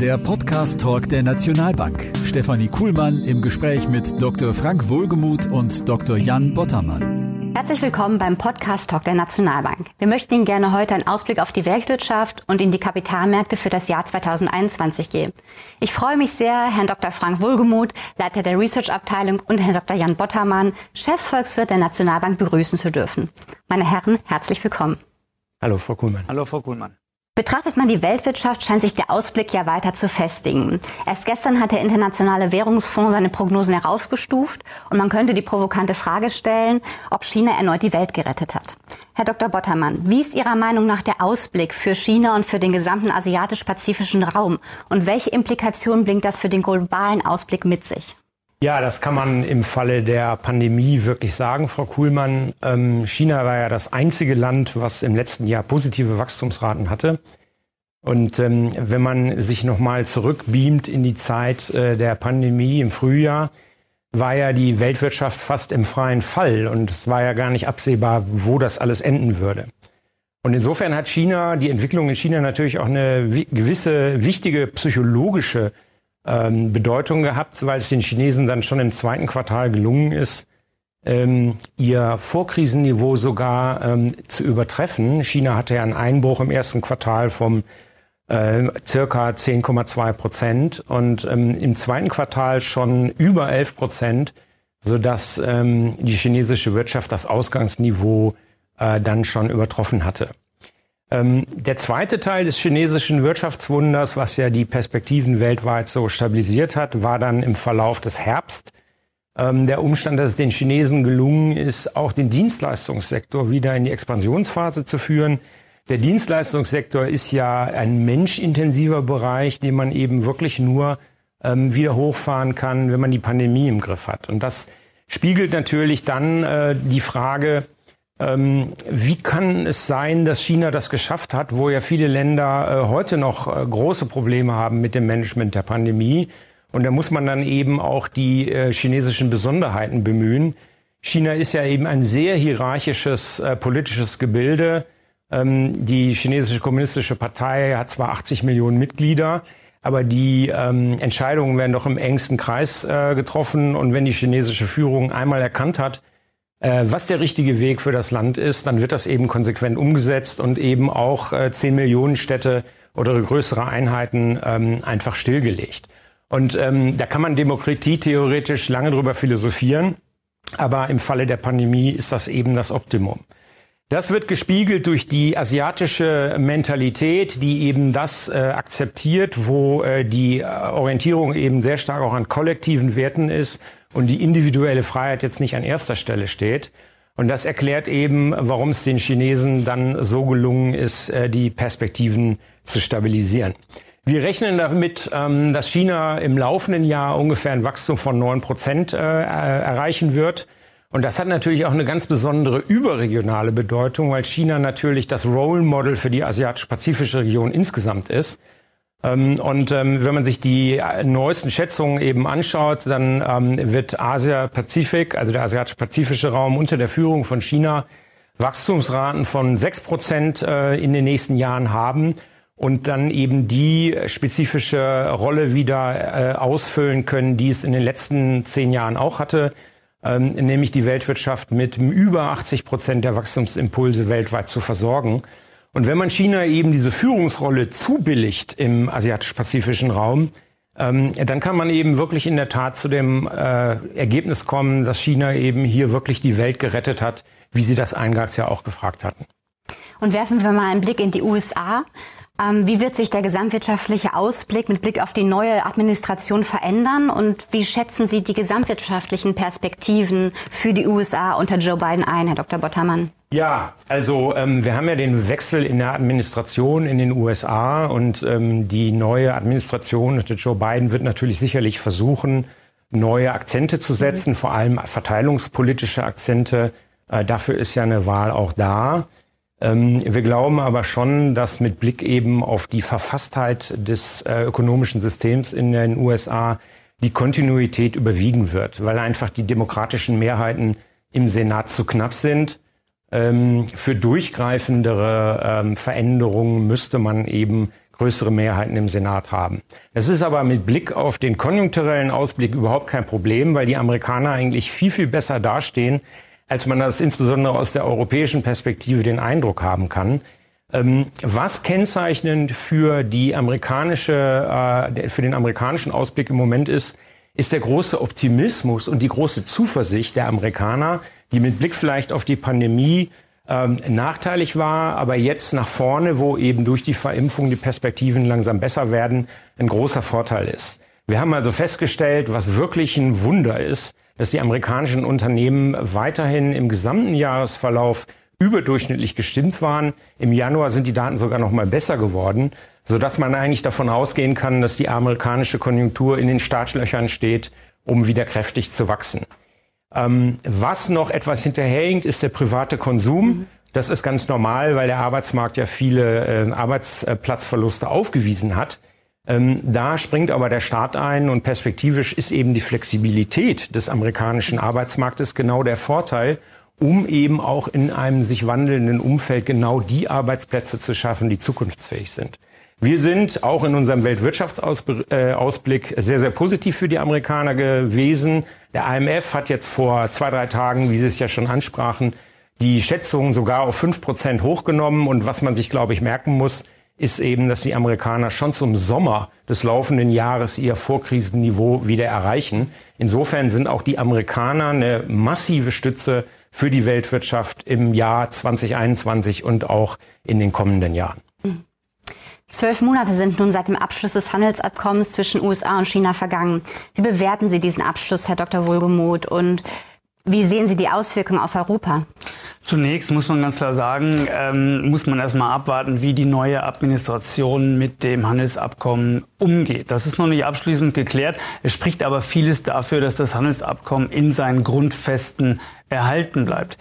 Der Podcast-Talk der Nationalbank. Stefanie Kuhlmann im Gespräch mit Dr. Frank Wohlgemuth und Dr. Jan Bottermann. Herzlich willkommen beim Podcast-Talk der Nationalbank. Wir möchten Ihnen gerne heute einen Ausblick auf die Weltwirtschaft und in die Kapitalmärkte für das Jahr 2021 geben. Ich freue mich sehr, Herrn Dr. Frank Wohlgemuth, Leiter der Research-Abteilung und Herrn Dr. Jan Bottermann, Chefsvolkswirt der Nationalbank, begrüßen zu dürfen. Meine Herren, herzlich willkommen. Hallo, Frau Kuhlmann. Hallo, Frau Kuhlmann. Betrachtet man die Weltwirtschaft, scheint sich der Ausblick ja weiter zu festigen. Erst gestern hat der Internationale Währungsfonds seine Prognosen herausgestuft und man könnte die provokante Frage stellen, ob China erneut die Welt gerettet hat. Herr Dr. Bottermann, wie ist Ihrer Meinung nach der Ausblick für China und für den gesamten asiatisch-pazifischen Raum und welche Implikationen bringt das für den globalen Ausblick mit sich? Ja, das kann man im Falle der Pandemie wirklich sagen, Frau Kuhlmann. Ähm, China war ja das einzige Land, was im letzten Jahr positive Wachstumsraten hatte. Und ähm, wenn man sich nochmal zurückbeamt in die Zeit äh, der Pandemie im Frühjahr, war ja die Weltwirtschaft fast im freien Fall und es war ja gar nicht absehbar, wo das alles enden würde. Und insofern hat China, die Entwicklung in China natürlich auch eine gewisse wichtige psychologische ähm, Bedeutung gehabt, weil es den Chinesen dann schon im zweiten Quartal gelungen ist, ähm, ihr Vorkrisenniveau sogar ähm, zu übertreffen. China hatte ja einen Einbruch im ersten Quartal vom äh, circa 10,2 Prozent und ähm, im zweiten Quartal schon über 11 Prozent, sodass ähm, die chinesische Wirtschaft das Ausgangsniveau äh, dann schon übertroffen hatte. Ähm, der zweite Teil des chinesischen Wirtschaftswunders, was ja die Perspektiven weltweit so stabilisiert hat, war dann im Verlauf des Herbst ähm, der Umstand, dass es den Chinesen gelungen ist, auch den Dienstleistungssektor wieder in die Expansionsphase zu führen. Der Dienstleistungssektor ist ja ein menschintensiver Bereich, den man eben wirklich nur ähm, wieder hochfahren kann, wenn man die Pandemie im Griff hat. Und das spiegelt natürlich dann äh, die Frage, ähm, wie kann es sein, dass China das geschafft hat, wo ja viele Länder äh, heute noch äh, große Probleme haben mit dem Management der Pandemie? Und da muss man dann eben auch die äh, chinesischen Besonderheiten bemühen. China ist ja eben ein sehr hierarchisches politisches Gebilde. Ähm, die chinesische kommunistische Partei hat zwar 80 Millionen Mitglieder, aber die ähm, Entscheidungen werden doch im engsten Kreis getroffen. Und wenn die chinesische Führung einmal erkannt hat, äh, was der richtige Weg für das Land ist, dann wird das eben konsequent umgesetzt und eben auch äh, 10 Millionen Städte oder größere Einheiten ähm, einfach stillgelegt. Und ähm, da kann man Demokratie theoretisch lange drüber philosophieren, aber im Falle der Pandemie ist das eben das Optimum. Das wird gespiegelt durch die asiatische Mentalität, die eben das äh, akzeptiert, wo äh, die äh, Orientierung eben sehr stark auch an kollektiven Werten ist und die individuelle Freiheit jetzt nicht an erster Stelle steht. Und das erklärt eben, warum es den Chinesen dann so gelungen ist, äh, die Perspektiven zu stabilisieren. Wir rechnen damit, ähm, dass China im laufenden Jahr ungefähr ein Wachstum von neun Prozent äh, erreichen wird. Und das hat natürlich auch eine ganz besondere überregionale Bedeutung, weil China natürlich das Role Model für die asiatisch-pazifische Region insgesamt ist. Ähm, und ähm, wenn man sich die neuesten Schätzungen eben anschaut, dann ähm, wird Asia-Pazifik, also der asiatisch-pazifische Raum unter der Führung von China, Wachstumsraten von sechs Prozent äh, in den nächsten Jahren haben und dann eben die spezifische Rolle wieder äh, ausfüllen können, die es in den letzten zehn Jahren auch hatte, nämlich die Weltwirtschaft mit über 80 Prozent der Wachstumsimpulse weltweit zu versorgen. Und wenn man China eben diese Führungsrolle zubilligt im asiatisch-pazifischen Raum, ähm, dann kann man eben wirklich in der Tat zu dem äh, Ergebnis kommen, dass China eben hier wirklich die Welt gerettet hat, wie Sie das eingangs ja auch gefragt hatten. Und werfen wir mal einen Blick in die USA. Ähm, wie wird sich der gesamtwirtschaftliche Ausblick mit Blick auf die neue Administration verändern? Und wie schätzen Sie die gesamtwirtschaftlichen Perspektiven für die USA unter Joe Biden ein, Herr Dr. Bottermann? Ja, also ähm, wir haben ja den Wechsel in der Administration in den USA und ähm, die neue Administration unter Joe Biden wird natürlich sicherlich versuchen, neue Akzente zu setzen, mhm. vor allem verteilungspolitische Akzente. Äh, dafür ist ja eine Wahl auch da. Ähm, wir glauben aber schon, dass mit Blick eben auf die Verfasstheit des äh, ökonomischen Systems in den USA die Kontinuität überwiegen wird, weil einfach die demokratischen Mehrheiten im Senat zu knapp sind ähm, für durchgreifendere ähm, Veränderungen müsste man eben größere Mehrheiten im Senat haben. Es ist aber mit Blick auf den konjunkturellen Ausblick überhaupt kein Problem, weil die Amerikaner eigentlich viel, viel besser dastehen, als man das insbesondere aus der europäischen Perspektive den Eindruck haben kann. Ähm, was kennzeichnend für die amerikanische, äh, für den amerikanischen Ausblick im Moment ist, ist der große Optimismus und die große Zuversicht der Amerikaner, die mit Blick vielleicht auf die Pandemie ähm, nachteilig war, aber jetzt nach vorne, wo eben durch die Verimpfung die Perspektiven langsam besser werden, ein großer Vorteil ist. Wir haben also festgestellt, was wirklich ein Wunder ist, dass die amerikanischen Unternehmen weiterhin im gesamten Jahresverlauf überdurchschnittlich gestimmt waren. Im Januar sind die Daten sogar noch mal besser geworden, so dass man eigentlich davon ausgehen kann, dass die amerikanische Konjunktur in den Startlöchern steht, um wieder kräftig zu wachsen. Ähm, was noch etwas hinterherhinkt, ist der private Konsum. Das ist ganz normal, weil der Arbeitsmarkt ja viele äh, Arbeitsplatzverluste aufgewiesen hat. Ähm, da springt aber der Staat ein und perspektivisch ist eben die Flexibilität des amerikanischen Arbeitsmarktes genau der Vorteil, um eben auch in einem sich wandelnden Umfeld genau die Arbeitsplätze zu schaffen, die zukunftsfähig sind. Wir sind auch in unserem Weltwirtschaftsausblick sehr, sehr positiv für die Amerikaner gewesen. Der IMF hat jetzt vor zwei, drei Tagen, wie Sie es ja schon ansprachen, die Schätzungen sogar auf fünf Prozent hochgenommen. Und was man sich, glaube ich, merken muss, ist eben, dass die Amerikaner schon zum Sommer des laufenden Jahres ihr Vorkrisenniveau wieder erreichen. Insofern sind auch die Amerikaner eine massive Stütze für die Weltwirtschaft im Jahr 2021 und auch in den kommenden Jahren. Zwölf Monate sind nun seit dem Abschluss des Handelsabkommens zwischen USA und China vergangen. Wie bewerten Sie diesen Abschluss, Herr Dr. Wohlgemuth, und wie sehen Sie die Auswirkungen auf Europa? Zunächst muss man ganz klar sagen, ähm, muss man erstmal abwarten, wie die neue Administration mit dem Handelsabkommen umgeht. Das ist noch nicht abschließend geklärt. Es spricht aber vieles dafür, dass das Handelsabkommen in seinen Grundfesten erhalten bleibt.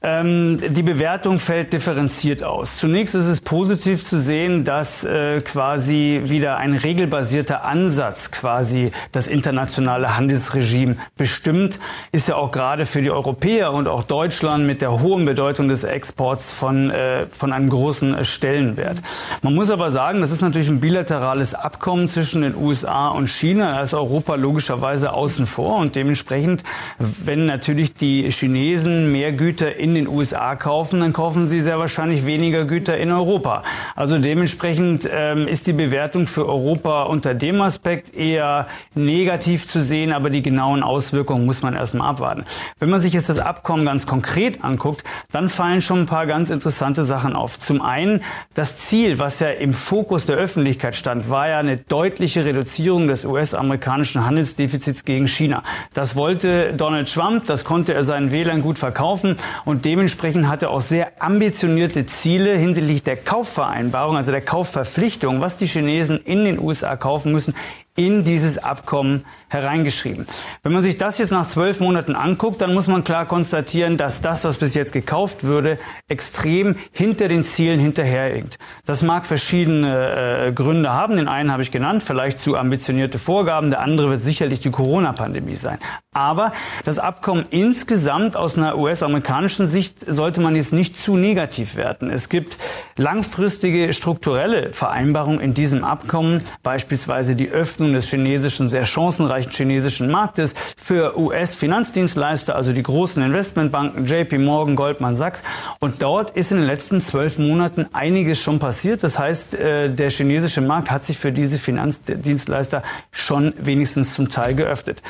Ähm, die Bewertung fällt differenziert aus. Zunächst ist es positiv zu sehen, dass äh, quasi wieder ein regelbasierter Ansatz quasi das internationale Handelsregime bestimmt. Ist ja auch gerade für die Europäer und auch Deutschland mit der hohen Bedeutung des Exports von, äh, von einem großen Stellenwert. Man muss aber sagen, das ist natürlich ein bilaterales Abkommen zwischen den USA und China. Da ist Europa logischerweise außen vor und dementsprechend, wenn natürlich die Chinesen mehr Güter in in den USA kaufen, dann kaufen sie sehr wahrscheinlich weniger Güter in Europa. Also dementsprechend ähm, ist die Bewertung für Europa unter dem Aspekt eher negativ zu sehen, aber die genauen Auswirkungen muss man erstmal abwarten. Wenn man sich jetzt das Abkommen ganz konkret anguckt, dann fallen schon ein paar ganz interessante Sachen auf. Zum einen das Ziel, was ja im Fokus der Öffentlichkeit stand, war ja eine deutliche Reduzierung des US-amerikanischen Handelsdefizits gegen China. Das wollte Donald Trump, das konnte er seinen Wählern gut verkaufen und und dementsprechend hat er auch sehr ambitionierte Ziele hinsichtlich der Kaufvereinbarung, also der Kaufverpflichtung, was die Chinesen in den USA kaufen müssen, in dieses Abkommen hereingeschrieben. Wenn man sich das jetzt nach zwölf Monaten anguckt, dann muss man klar konstatieren, dass das, was bis jetzt gekauft würde, extrem hinter den Zielen hinterherhinkt. Das mag verschiedene äh, Gründe haben. Den einen habe ich genannt, vielleicht zu ambitionierte Vorgaben. Der andere wird sicherlich die Corona-Pandemie sein. Aber das Abkommen insgesamt aus einer US-amerikanischen Sicht sollte man jetzt nicht zu negativ werten. Es gibt langfristige strukturelle Vereinbarungen in diesem Abkommen, beispielsweise die Öffnung des chinesischen, sehr chancenreichen chinesischen Marktes für US-Finanzdienstleister, also die großen Investmentbanken, JP Morgan, Goldman Sachs. Und dort ist in den letzten zwölf Monaten einiges schon passiert. Das heißt, äh, der chinesische Markt hat sich für diese Finanzdienstleister schon wenigstens zum Teil geöffnet.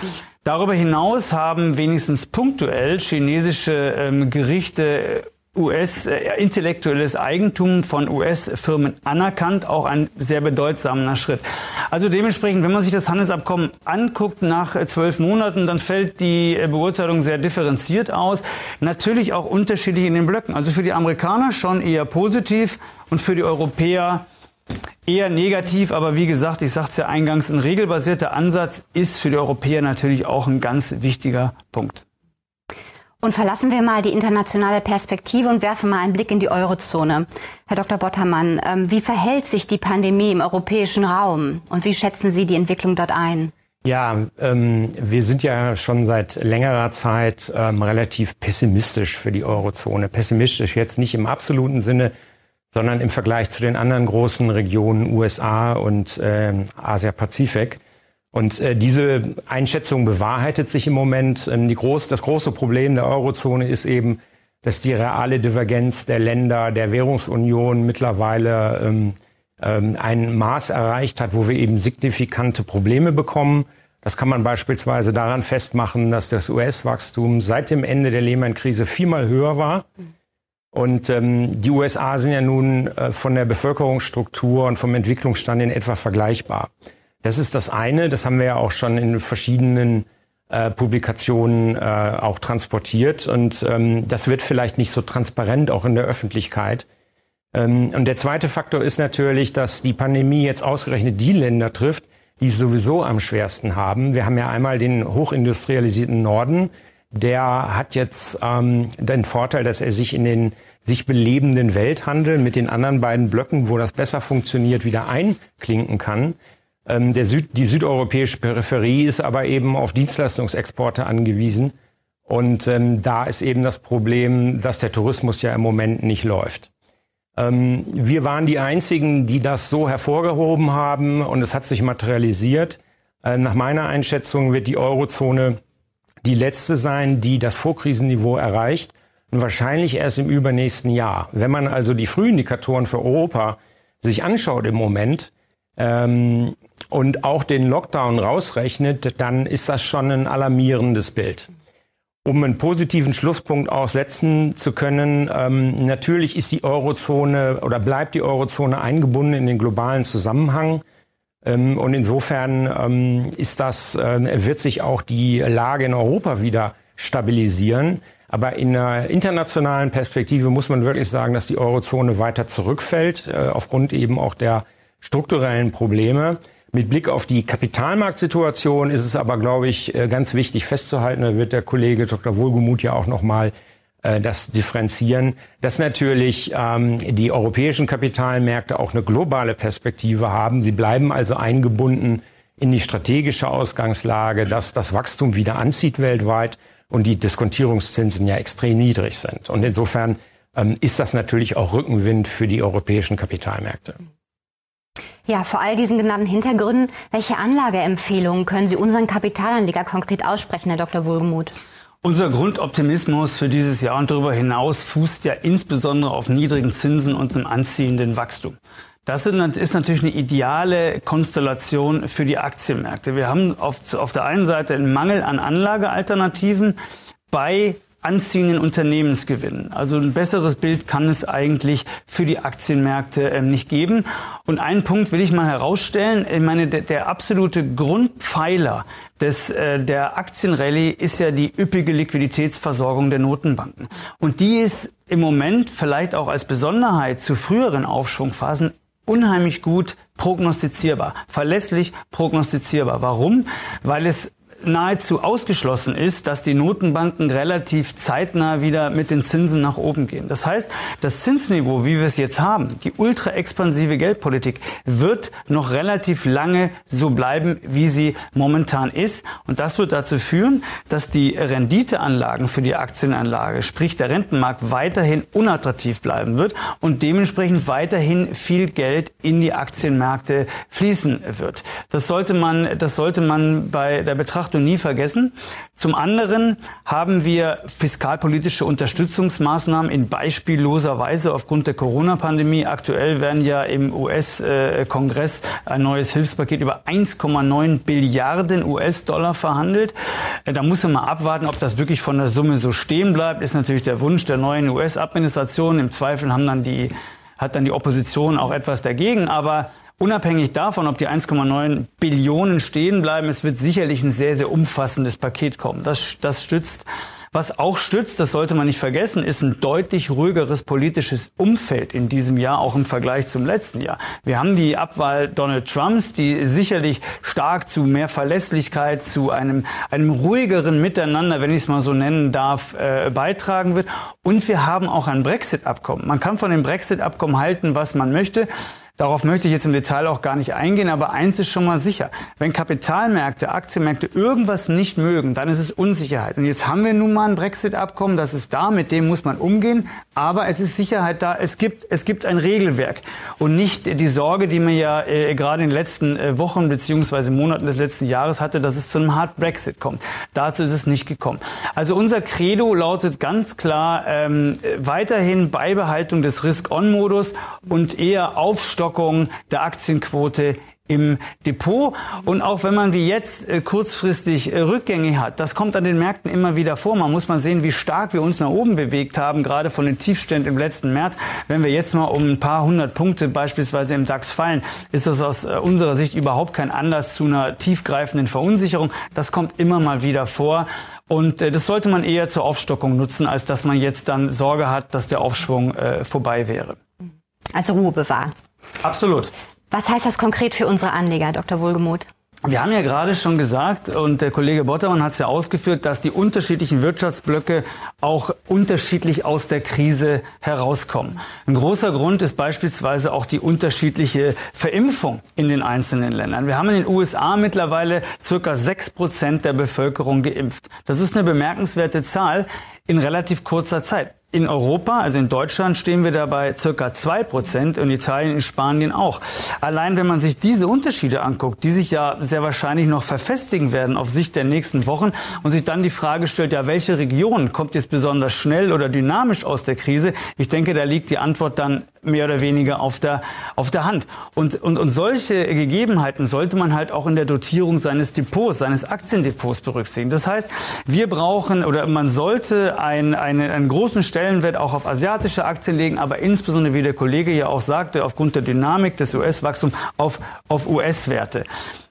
Darüber hinaus haben wenigstens punktuell chinesische ähm, Gerichte US-intellektuelles äh, Eigentum von US-Firmen anerkannt, auch ein sehr bedeutsamer Schritt. Also dementsprechend, wenn man sich das Handelsabkommen anguckt nach äh, zwölf Monaten, dann fällt die äh, Beurteilung sehr differenziert aus. Natürlich auch unterschiedlich in den Blöcken. Also für die Amerikaner schon eher positiv und für die Europäer eher negativ, aber wie gesagt, ich sagte es ja eingangs, ein regelbasierter Ansatz ist für die Europäer natürlich auch ein ganz wichtiger Punkt. Und verlassen wir mal die internationale Perspektive und werfen mal einen Blick in die Eurozone. Herr Dr. Bottermann, ähm, wie verhält sich die Pandemie im europäischen Raum und wie schätzen Sie die Entwicklung dort ein? Ja, ähm, wir sind ja schon seit längerer Zeit ähm, relativ pessimistisch für die Eurozone. Pessimistisch jetzt nicht im absoluten Sinne, sondern im Vergleich zu den anderen großen Regionen USA und äh, Asia-Pazifik. Und äh, diese Einschätzung bewahrheitet sich im Moment. Ähm, die groß, das große Problem der Eurozone ist eben, dass die reale Divergenz der Länder der Währungsunion mittlerweile ähm, ähm, ein Maß erreicht hat, wo wir eben signifikante Probleme bekommen. Das kann man beispielsweise daran festmachen, dass das US-Wachstum seit dem Ende der Lehman-Krise viermal höher war. Und ähm, die USA sind ja nun äh, von der Bevölkerungsstruktur und vom Entwicklungsstand in etwa vergleichbar. Das ist das eine, das haben wir ja auch schon in verschiedenen äh, Publikationen äh, auch transportiert. Und ähm, das wird vielleicht nicht so transparent auch in der Öffentlichkeit. Ähm, und der zweite Faktor ist natürlich, dass die Pandemie jetzt ausgerechnet die Länder trifft, die es sowieso am schwersten haben. Wir haben ja einmal den hochindustrialisierten Norden, der hat jetzt ähm, den Vorteil, dass er sich in den sich belebenden Welthandel mit den anderen beiden Blöcken, wo das besser funktioniert, wieder einklinken kann. Ähm, der Süd, die südeuropäische Peripherie ist aber eben auf Dienstleistungsexporte angewiesen. Und ähm, da ist eben das Problem, dass der Tourismus ja im Moment nicht läuft. Ähm, wir waren die Einzigen, die das so hervorgehoben haben und es hat sich materialisiert. Äh, nach meiner Einschätzung wird die Eurozone die letzte sein, die das Vorkrisenniveau erreicht und wahrscheinlich erst im übernächsten Jahr. Wenn man also die Frühindikatoren für Europa sich anschaut im Moment, ähm, und auch den Lockdown rausrechnet, dann ist das schon ein alarmierendes Bild. Um einen positiven Schlusspunkt auch setzen zu können, ähm, natürlich ist die Eurozone oder bleibt die Eurozone eingebunden in den globalen Zusammenhang. Ähm, und insofern ähm, ist das, äh, wird sich auch die Lage in Europa wieder stabilisieren. Aber in einer internationalen Perspektive muss man wirklich sagen, dass die Eurozone weiter zurückfällt, äh, aufgrund eben auch der strukturellen Probleme. Mit Blick auf die Kapitalmarktsituation ist es aber, glaube ich, äh, ganz wichtig festzuhalten, da wird der Kollege Dr. Wohlgemuth ja auch nochmal das differenzieren, dass natürlich ähm, die europäischen Kapitalmärkte auch eine globale Perspektive haben. Sie bleiben also eingebunden in die strategische Ausgangslage, dass das Wachstum wieder anzieht weltweit und die Diskontierungszinsen ja extrem niedrig sind. Und insofern ähm, ist das natürlich auch Rückenwind für die europäischen Kapitalmärkte. Ja, vor all diesen genannten Hintergründen, welche Anlageempfehlungen können Sie unseren Kapitalanleger konkret aussprechen, Herr Dr. Wohlgemuth? Unser Grundoptimismus für dieses Jahr und darüber hinaus fußt ja insbesondere auf niedrigen Zinsen und einem anziehenden Wachstum. Das ist natürlich eine ideale Konstellation für die Aktienmärkte. Wir haben auf, auf der einen Seite einen Mangel an Anlagealternativen bei anziehenden Unternehmensgewinnen. Also ein besseres Bild kann es eigentlich für die Aktienmärkte äh, nicht geben. Und einen Punkt will ich mal herausstellen. Ich meine, der, der absolute Grundpfeiler des, äh, der Aktienrallye ist ja die üppige Liquiditätsversorgung der Notenbanken. Und die ist im Moment vielleicht auch als Besonderheit zu früheren Aufschwungphasen unheimlich gut prognostizierbar, verlässlich prognostizierbar. Warum? Weil es nahezu ausgeschlossen ist, dass die Notenbanken relativ zeitnah wieder mit den Zinsen nach oben gehen. Das heißt, das Zinsniveau, wie wir es jetzt haben, die ultra expansive Geldpolitik, wird noch relativ lange so bleiben, wie sie momentan ist. Und das wird dazu führen, dass die Renditeanlagen für die Aktienanlage, sprich der Rentenmarkt, weiterhin unattraktiv bleiben wird und dementsprechend weiterhin viel Geld in die Aktienmärkte fließen wird. Das sollte man, das sollte man bei der Betrachtung Betrachtung nie vergessen. Zum anderen haben wir fiskalpolitische Unterstützungsmaßnahmen in beispielloser Weise aufgrund der Corona-Pandemie. Aktuell werden ja im US-Kongress ein neues Hilfspaket über 1,9 Billiarden US-Dollar verhandelt. Da muss man mal abwarten, ob das wirklich von der Summe so stehen bleibt. Ist natürlich der Wunsch der neuen US-Administration. Im Zweifel haben dann die, hat dann die Opposition auch etwas dagegen. Aber Unabhängig davon, ob die 1,9 Billionen stehen bleiben, es wird sicherlich ein sehr, sehr umfassendes Paket kommen. Das, das stützt. Was auch stützt, das sollte man nicht vergessen, ist ein deutlich ruhigeres politisches Umfeld in diesem Jahr, auch im Vergleich zum letzten Jahr. Wir haben die Abwahl Donald Trumps, die sicherlich stark zu mehr Verlässlichkeit, zu einem, einem ruhigeren Miteinander, wenn ich es mal so nennen darf, äh, beitragen wird. Und wir haben auch ein Brexit-Abkommen. Man kann von dem Brexit-Abkommen halten, was man möchte. Darauf möchte ich jetzt im Detail auch gar nicht eingehen, aber eins ist schon mal sicher. Wenn Kapitalmärkte, Aktienmärkte irgendwas nicht mögen, dann ist es Unsicherheit. Und jetzt haben wir nun mal ein Brexit-Abkommen, das ist da, mit dem muss man umgehen. Aber es ist Sicherheit da. Es gibt, es gibt ein Regelwerk und nicht die Sorge, die man ja äh, gerade in den letzten äh, Wochen beziehungsweise Monaten des letzten Jahres hatte, dass es zu einem Hard Brexit kommt. Dazu ist es nicht gekommen. Also unser Credo lautet ganz klar ähm, weiterhin Beibehaltung des Risk-On-Modus und eher Aufstockung der Aktienquote im Depot. Und auch wenn man wie jetzt äh, kurzfristig äh, Rückgänge hat, das kommt an den Märkten immer wieder vor. Man muss mal sehen, wie stark wir uns nach oben bewegt haben, gerade von den Tiefständen im letzten März. Wenn wir jetzt mal um ein paar hundert Punkte beispielsweise im DAX fallen, ist das aus äh, unserer Sicht überhaupt kein Anlass zu einer tiefgreifenden Verunsicherung. Das kommt immer mal wieder vor. Und das sollte man eher zur Aufstockung nutzen, als dass man jetzt dann Sorge hat, dass der Aufschwung vorbei wäre. Also Ruhe bewahren. Absolut. Was heißt das konkret für unsere Anleger, Dr. Wohlgemuth? Wir haben ja gerade schon gesagt, und der Kollege Bottermann hat es ja ausgeführt, dass die unterschiedlichen Wirtschaftsblöcke auch unterschiedlich aus der Krise herauskommen. Ein großer Grund ist beispielsweise auch die unterschiedliche Verimpfung in den einzelnen Ländern. Wir haben in den USA mittlerweile circa sechs Prozent der Bevölkerung geimpft. Das ist eine bemerkenswerte Zahl in relativ kurzer Zeit. In Europa, also in Deutschland, stehen wir dabei circa zwei Prozent, in Italien, in Spanien auch. Allein wenn man sich diese Unterschiede anguckt, die sich ja sehr wahrscheinlich noch verfestigen werden auf Sicht der nächsten Wochen und sich dann die Frage stellt, ja, welche Region kommt jetzt besonders schnell oder dynamisch aus der Krise? Ich denke, da liegt die Antwort dann mehr oder weniger auf der, auf der Hand. Und, und, und solche Gegebenheiten sollte man halt auch in der Dotierung seines Depots, seines Aktiendepots berücksichtigen. Das heißt, wir brauchen oder man sollte ein, eine, einen großen Stellenwert auch auf asiatische Aktien legen, aber insbesondere, wie der Kollege ja auch sagte, aufgrund der Dynamik des US-Wachstums auf, auf US-Werte.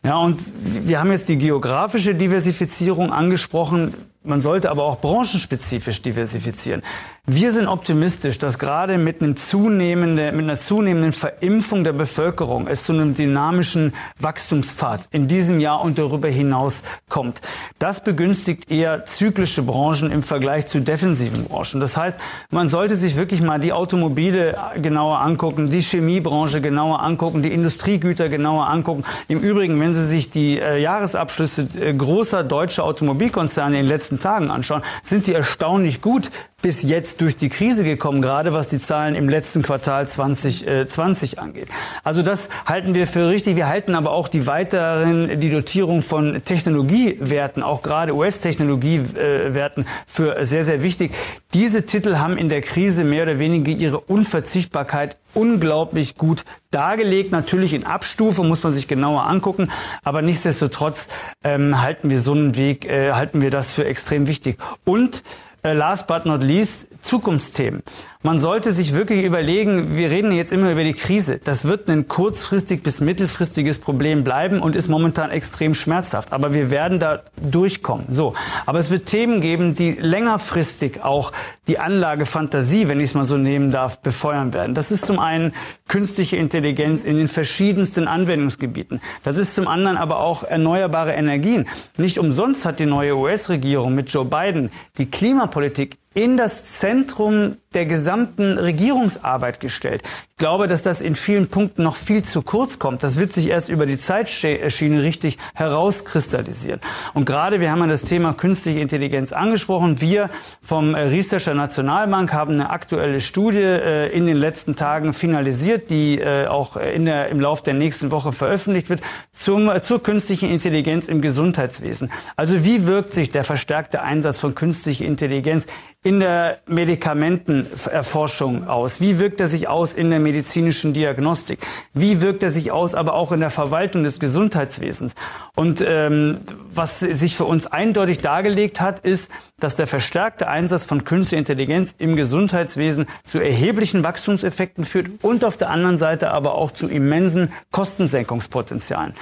Ja, und wir haben jetzt die geografische Diversifizierung angesprochen. Man sollte aber auch branchenspezifisch diversifizieren. Wir sind optimistisch, dass gerade mit, einem zunehmenden, mit einer zunehmenden Verimpfung der Bevölkerung es zu einem dynamischen Wachstumspfad in diesem Jahr und darüber hinaus kommt. Das begünstigt eher zyklische Branchen im Vergleich zu defensiven Branchen. Das heißt, man sollte sich wirklich mal die Automobile genauer angucken, die Chemiebranche genauer angucken, die Industriegüter genauer angucken. Im Übrigen, wenn Sie sich die äh, Jahresabschlüsse äh, großer deutscher Automobilkonzerne in den letzten Tagen anschauen, sind die erstaunlich gut bis jetzt durch die Krise gekommen, gerade was die Zahlen im letzten Quartal 2020 äh, angeht. Also das halten wir für richtig. Wir halten aber auch die weiteren, die Dotierung von Technologiewerten, auch gerade US-Technologiewerten für sehr, sehr wichtig. Diese Titel haben in der Krise mehr oder weniger ihre Unverzichtbarkeit unglaublich gut dargelegt. Natürlich in Abstufe muss man sich genauer angucken, aber nichtsdestotrotz ähm, halten wir so einen Weg, äh, halten wir das für extrem wichtig. Und äh, last but not least, Zukunftsthemen. Man sollte sich wirklich überlegen, wir reden jetzt immer über die Krise. Das wird ein kurzfristig bis mittelfristiges Problem bleiben und ist momentan extrem schmerzhaft. Aber wir werden da durchkommen. So. Aber es wird Themen geben, die längerfristig auch die Anlagefantasie, wenn ich es mal so nehmen darf, befeuern werden. Das ist zum einen künstliche Intelligenz in den verschiedensten Anwendungsgebieten. Das ist zum anderen aber auch erneuerbare Energien. Nicht umsonst hat die neue US-Regierung mit Joe Biden die Klimapolitik in das Zentrum der gesamten Regierungsarbeit gestellt. Glaube, dass das in vielen Punkten noch viel zu kurz kommt. Das wird sich erst über die Zeitschiene richtig herauskristallisieren. Und gerade, wir haben ja das Thema künstliche Intelligenz angesprochen. Wir vom äh, Researcher Nationalbank haben eine aktuelle Studie äh, in den letzten Tagen finalisiert, die äh, auch in der, im Laufe der nächsten Woche veröffentlicht wird, zum, zur künstlichen Intelligenz im Gesundheitswesen. Also wie wirkt sich der verstärkte Einsatz von künstlicher Intelligenz in der Medikamentenerforschung aus? Wie wirkt er sich aus in der medizinischen Diagnostik? Wie wirkt er sich aus aber auch in der Verwaltung des Gesundheitswesens? Und ähm, was sich für uns eindeutig dargelegt hat, ist, dass der verstärkte Einsatz von künstlicher Intelligenz im Gesundheitswesen zu erheblichen Wachstumseffekten führt und auf der anderen Seite aber auch zu immensen Kostensenkungspotenzialen.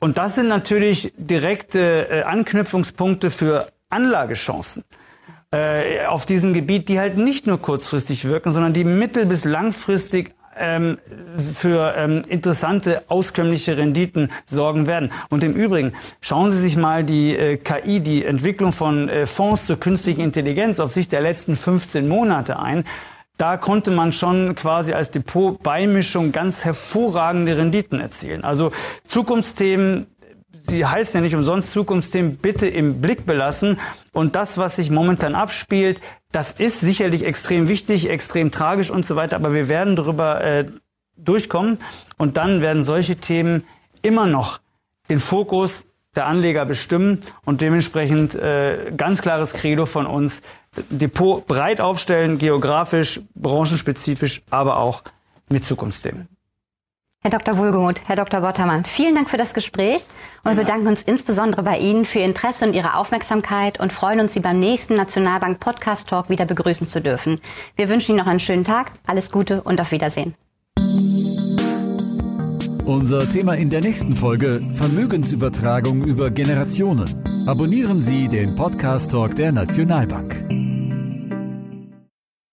Und das sind natürlich direkte äh, Anknüpfungspunkte für Anlagechancen äh, auf diesem Gebiet, die halt nicht nur kurzfristig wirken, sondern die mittel- bis langfristig ähm, für ähm, interessante, auskömmliche Renditen sorgen werden. Und im Übrigen, schauen Sie sich mal die äh, KI, die Entwicklung von äh, Fonds zur künstlichen Intelligenz auf Sicht der letzten 15 Monate ein. Da konnte man schon quasi als Depotbeimischung ganz hervorragende Renditen erzielen. Also Zukunftsthemen sie heißt ja nicht umsonst Zukunftsthemen, bitte im Blick belassen. Und das, was sich momentan abspielt, das ist sicherlich extrem wichtig, extrem tragisch und so weiter, aber wir werden darüber äh, durchkommen und dann werden solche Themen immer noch den Fokus der Anleger bestimmen und dementsprechend äh, ganz klares Credo von uns, Depot breit aufstellen, geografisch, branchenspezifisch, aber auch mit Zukunftsthemen. Herr Dr. Wohlgemuth, Herr Dr. Bottermann, vielen Dank für das Gespräch und wir bedanken uns insbesondere bei Ihnen für Ihr Interesse und Ihre Aufmerksamkeit und freuen uns, Sie beim nächsten Nationalbank Podcast Talk wieder begrüßen zu dürfen. Wir wünschen Ihnen noch einen schönen Tag, alles Gute und auf Wiedersehen. Unser Thema in der nächsten Folge Vermögensübertragung über Generationen. Abonnieren Sie den Podcast Talk der Nationalbank.